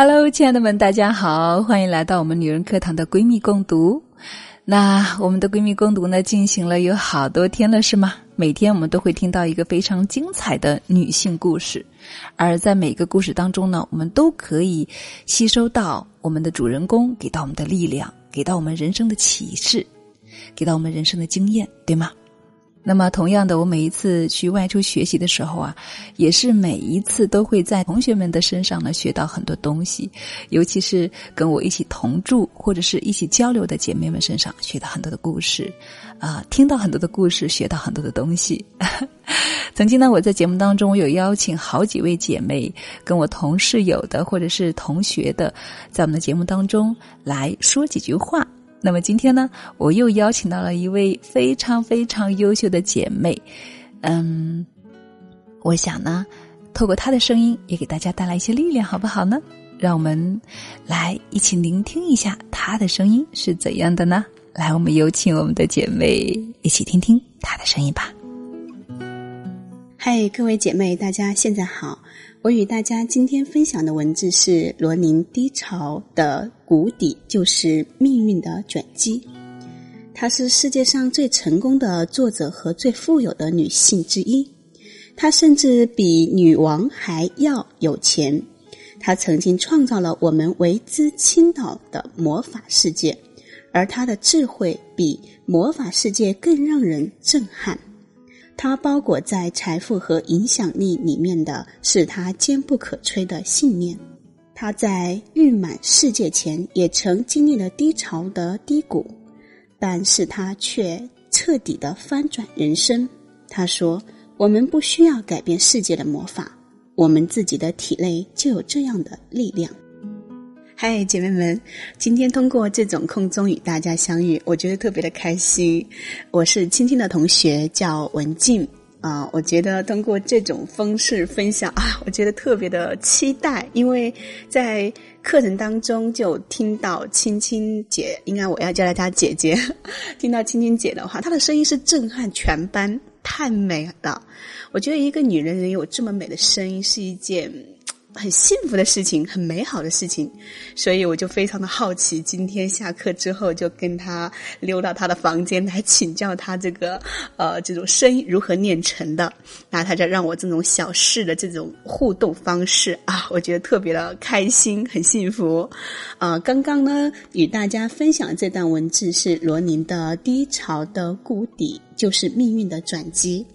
Hello，亲爱的们，大家好，欢迎来到我们女人课堂的闺蜜共读。那我们的闺蜜共读呢，进行了有好多天了，是吗？每天我们都会听到一个非常精彩的女性故事，而在每个故事当中呢，我们都可以吸收到我们的主人公给到我们的力量，给到我们人生的启示，给到我们人生的经验，对吗？那么，同样的，我每一次去外出学习的时候啊，也是每一次都会在同学们的身上呢学到很多东西，尤其是跟我一起同住或者是一起交流的姐妹们身上学到很多的故事，啊，听到很多的故事，学到很多的东西。曾经呢，我在节目当中，我有邀请好几位姐妹跟我同室友的或者是同学的，在我们的节目当中来说几句话。那么今天呢，我又邀请到了一位非常非常优秀的姐妹，嗯，我想呢，透过她的声音，也给大家带来一些力量，好不好呢？让我们来一起聆听一下她的声音是怎样的呢？来，我们有请我们的姐妹一起听听她的声音吧。嗨，各位姐妹，大家现在好。我与大家今天分享的文字是罗宁《低潮的谷底就是命运的转机》。她是世界上最成功的作者和最富有的女性之一。她甚至比女王还要有钱。她曾经创造了我们为之倾倒的魔法世界，而她的智慧比魔法世界更让人震撼。它包裹在财富和影响力里面的是他坚不可摧的信念。他在誉满世界前也曾经历了低潮的低谷，但是他却彻底的翻转人生。他说：“我们不需要改变世界的魔法，我们自己的体内就有这样的力量。”嗨，姐妹们，今天通过这种空中与大家相遇，我觉得特别的开心。我是青青的同学，叫文静啊。我觉得通过这种方式分享啊，我觉得特别的期待，因为在课程当中就听到青青姐，应该我要叫她姐姐，听到青青姐的话，她的声音是震撼全班，太美了。我觉得一个女人能有这么美的声音是一件。很幸福的事情，很美好的事情，所以我就非常的好奇。今天下课之后，就跟他溜到他的房间来请教他这个呃这种声音如何练成的。那他就让我这种小事的这种互动方式啊，我觉得特别的开心，很幸福。啊，刚刚呢与大家分享这段文字是罗宁的《低潮的谷底就是命运的转机》。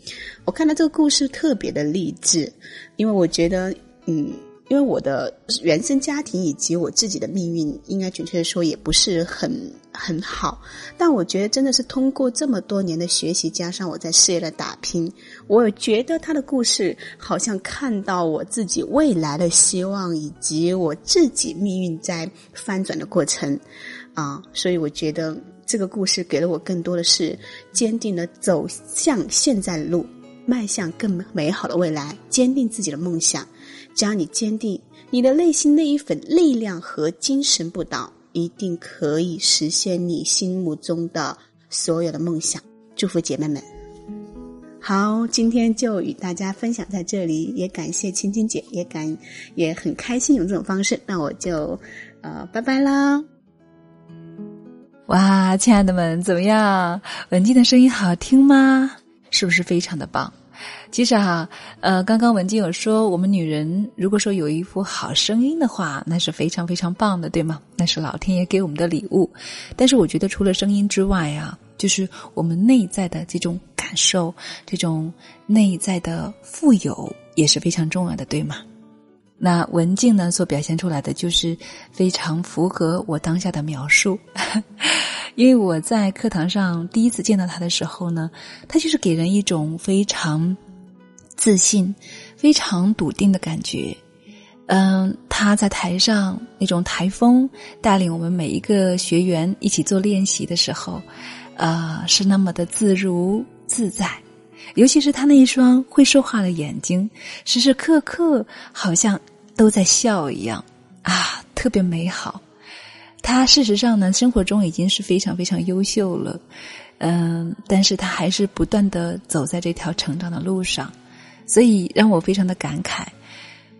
我看到这个故事特别的励志，因为我觉得嗯。因为我的原生家庭以及我自己的命运，应该准确的说也不是很很好。但我觉得真的是通过这么多年的学习，加上我在事业的打拼，我觉得他的故事好像看到我自己未来的希望，以及我自己命运在翻转的过程啊。所以我觉得这个故事给了我更多的是坚定的走向现在的路，迈向更美好的未来，坚定自己的梦想。只要你坚定你的内心那一份力量和精神不倒，一定可以实现你心目中的所有的梦想。祝福姐妹们！好，今天就与大家分享在这里，也感谢青青姐，也感也很开心用这种方式。那我就呃拜拜啦！哇，亲爱的们，怎么样？文静的声音好听吗？是不是非常的棒？其实哈，呃，刚刚文静有说，我们女人如果说有一副好声音的话，那是非常非常棒的，对吗？那是老天爷给我们的礼物。但是我觉得除了声音之外啊，就是我们内在的这种感受，这种内在的富有也是非常重要的，对吗？那文静呢，所表现出来的就是非常符合我当下的描述。因为我在课堂上第一次见到他的时候呢，他就是给人一种非常自信、非常笃定的感觉。嗯，他在台上那种台风带领我们每一个学员一起做练习的时候，呃，是那么的自如自在。尤其是他那一双会说话的眼睛，时时刻刻好像都在笑一样啊，特别美好。他事实上呢，生活中已经是非常非常优秀了，嗯，但是他还是不断的走在这条成长的路上，所以让我非常的感慨。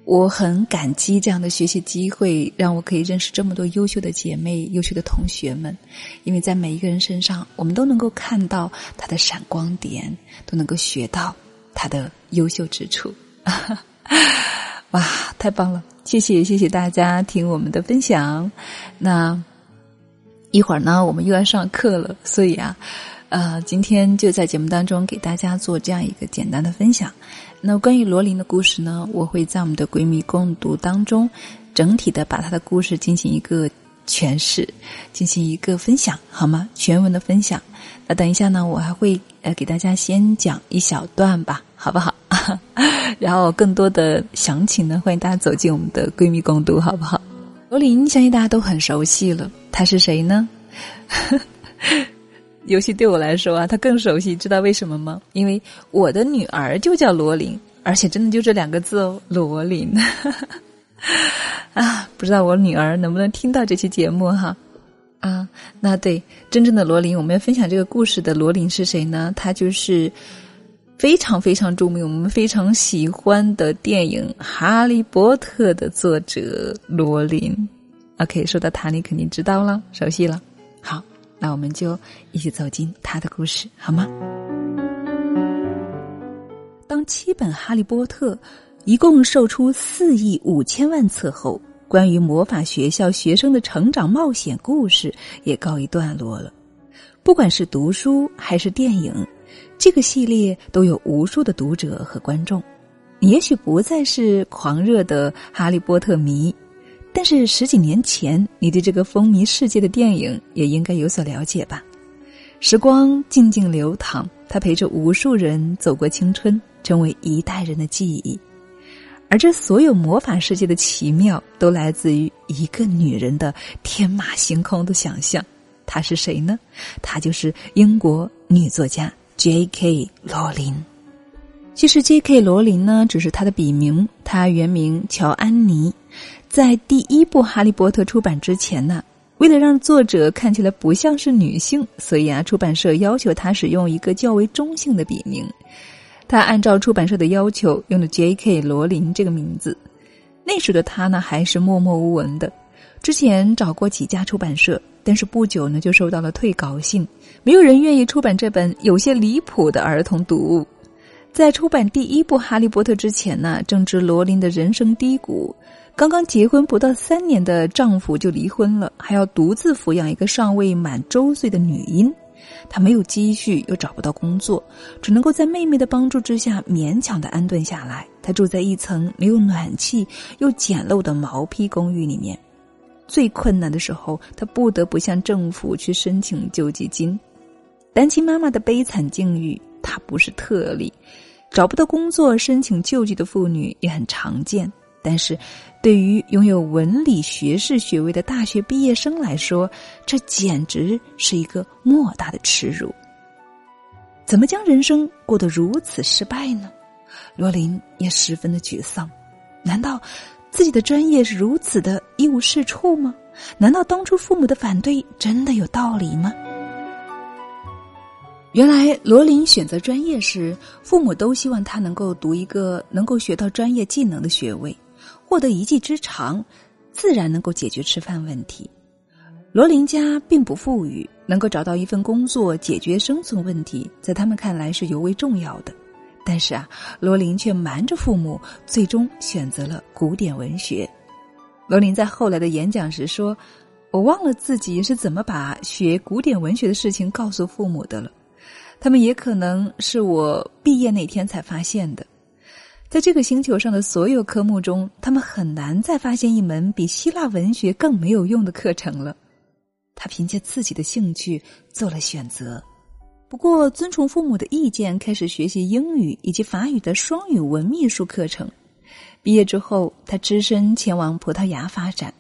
我很感激这样的学习机会，让我可以认识这么多优秀的姐妹、优秀的同学们。因为在每一个人身上，我们都能够看到他的闪光点，都能够学到他的优秀之处。哇，太棒了！谢谢，谢谢大家听我们的分享。那一会儿呢，我们又要上课了，所以啊，呃，今天就在节目当中给大家做这样一个简单的分享。那关于罗琳的故事呢，我会在我们的闺蜜共读当中，整体的把她的故事进行一个诠释，进行一个分享，好吗？全文的分享。那等一下呢，我还会呃给大家先讲一小段吧，好不好？然后更多的详情呢，欢迎大家走进我们的闺蜜共读，好不好？罗琳相信大家都很熟悉了，她是谁呢？尤其对我来说啊，他更熟悉，知道为什么吗？因为我的女儿就叫罗琳，而且真的就这两个字哦，罗琳。啊，不知道我女儿能不能听到这期节目哈？啊，那对，真正的罗琳，我们要分享这个故事的罗琳是谁呢？她就是非常非常著名，我们非常喜欢的电影《哈利波特》的作者罗琳。OK，说到他，你肯定知道了，熟悉了。好。那我们就一起走进他的故事，好吗？当七本《哈利波特》一共售出四亿五千万册后，关于魔法学校学生的成长冒险故事也告一段落了。不管是读书还是电影，这个系列都有无数的读者和观众。你也许不再是狂热的《哈利波特》迷。但是十几年前，你对这个风靡世界的电影也应该有所了解吧？时光静静流淌，它陪着无数人走过青春，成为一代人的记忆。而这所有魔法世界的奇妙，都来自于一个女人的天马行空的想象。她是谁呢？她就是英国女作家 J.K. 罗琳。其实 J.K. 罗琳呢，只是她的笔名，她原名乔安妮。在第一部《哈利波特》出版之前呢，为了让作者看起来不像是女性，所以啊，出版社要求他使用一个较为中性的笔名。他按照出版社的要求，用了 J.K. 罗琳这个名字。那时的他呢，还是默默无闻的。之前找过几家出版社，但是不久呢，就收到了退稿信，没有人愿意出版这本有些离谱的儿童读物。在出版第一部《哈利波特》之前呢，正值罗琳的人生低谷。刚刚结婚不到三年的丈夫就离婚了，还要独自抚养一个尚未满周岁的女婴。她没有积蓄，又找不到工作，只能够在妹妹的帮助之下勉强的安顿下来。她住在一层没有暖气又简陋的毛坯公寓里面。最困难的时候，她不得不向政府去申请救济金。单亲妈妈的悲惨境遇，她不是特例，找不到工作申请救济的妇女也很常见。但是，对于拥有文理学士学位的大学毕业生来说，这简直是一个莫大的耻辱。怎么将人生过得如此失败呢？罗琳也十分的沮丧。难道自己的专业是如此的一无是处吗？难道当初父母的反对真的有道理吗？原来，罗琳选择专业时，父母都希望他能够读一个能够学到专业技能的学位。获得一技之长，自然能够解决吃饭问题。罗琳家并不富裕，能够找到一份工作解决生存问题，在他们看来是尤为重要的。但是啊，罗琳却瞒着父母，最终选择了古典文学。罗琳在后来的演讲时说：“我忘了自己是怎么把学古典文学的事情告诉父母的了，他们也可能是我毕业那天才发现的。”在这个星球上的所有科目中，他们很难再发现一门比希腊文学更没有用的课程了。他凭借自己的兴趣做了选择，不过遵从父母的意见，开始学习英语以及法语的双语文秘书课程。毕业之后，他只身前往葡萄牙发展，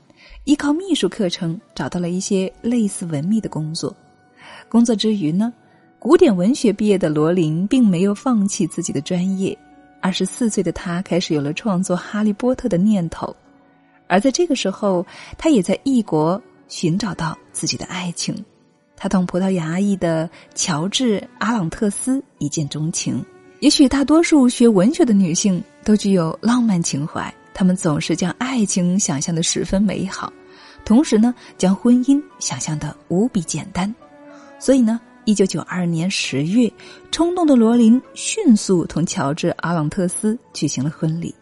依靠秘书课程找到了一些类似文秘的工作。工作之余呢，古典文学毕业的罗琳并没有放弃自己的专业。二十四岁的他开始有了创作《哈利波特》的念头，而在这个时候，他也在异国寻找到自己的爱情。他同葡萄牙裔的乔治·阿朗特斯一见钟情。也许大多数学文学的女性都具有浪漫情怀，她们总是将爱情想象的十分美好，同时呢，将婚姻想象的无比简单。所以呢，一九九二年十月，冲动的罗琳迅速同乔治·阿朗特斯举行了婚礼，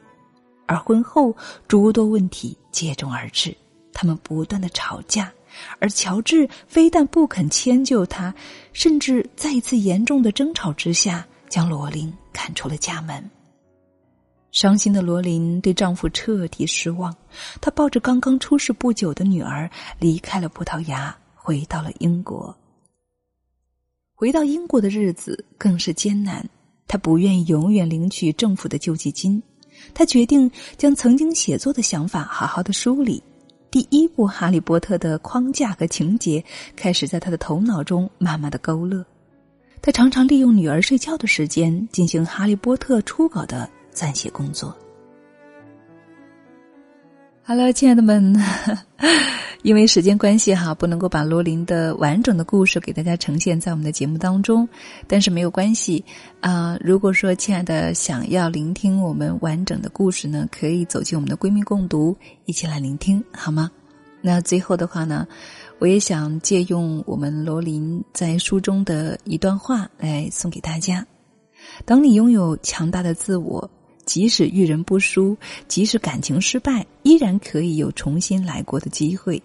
而婚后诸多问题接踵而至，他们不断的吵架，而乔治非但不肯迁就他，甚至在一次严重的争吵之下，将罗琳赶出了家门。伤心的罗琳对丈夫彻底失望，她抱着刚刚出世不久的女儿离开了葡萄牙，回到了英国。回到英国的日子更是艰难，她不愿意永远领取政府的救济金，她决定将曾经写作的想法好好的梳理。第一部《哈利波特》的框架和情节开始在他的头脑中慢慢的勾勒。他常常利用女儿睡觉的时间进行《哈利波特》初稿的。撰写工作。哈喽，亲爱的们，因为时间关系哈，不能够把罗琳的完整的故事给大家呈现在我们的节目当中，但是没有关系啊。如果说亲爱的想要聆听我们完整的故事呢，可以走进我们的闺蜜共读，一起来聆听好吗？那最后的话呢，我也想借用我们罗琳在书中的一段话来送给大家：当你拥有强大的自我。即使遇人不淑，即使感情失败，依然可以有重新来过的机会。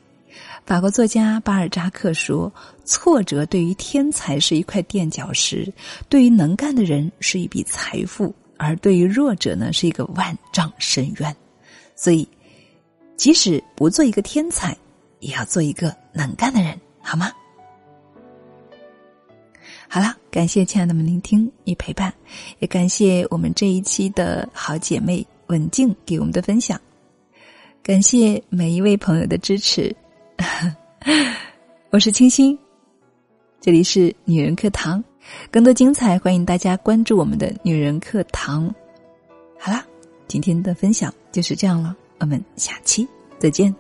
法国作家巴尔扎克说：“挫折对于天才是一块垫脚石，对于能干的人是一笔财富，而对于弱者呢，是一个万丈深渊。”所以，即使不做一个天才，也要做一个能干的人，好吗？好了，感谢亲爱的们聆听与陪伴，也感谢我们这一期的好姐妹文静给我们的分享，感谢每一位朋友的支持。我是清新，这里是女人课堂，更多精彩欢迎大家关注我们的女人课堂。好啦，今天的分享就是这样了，我们下期再见。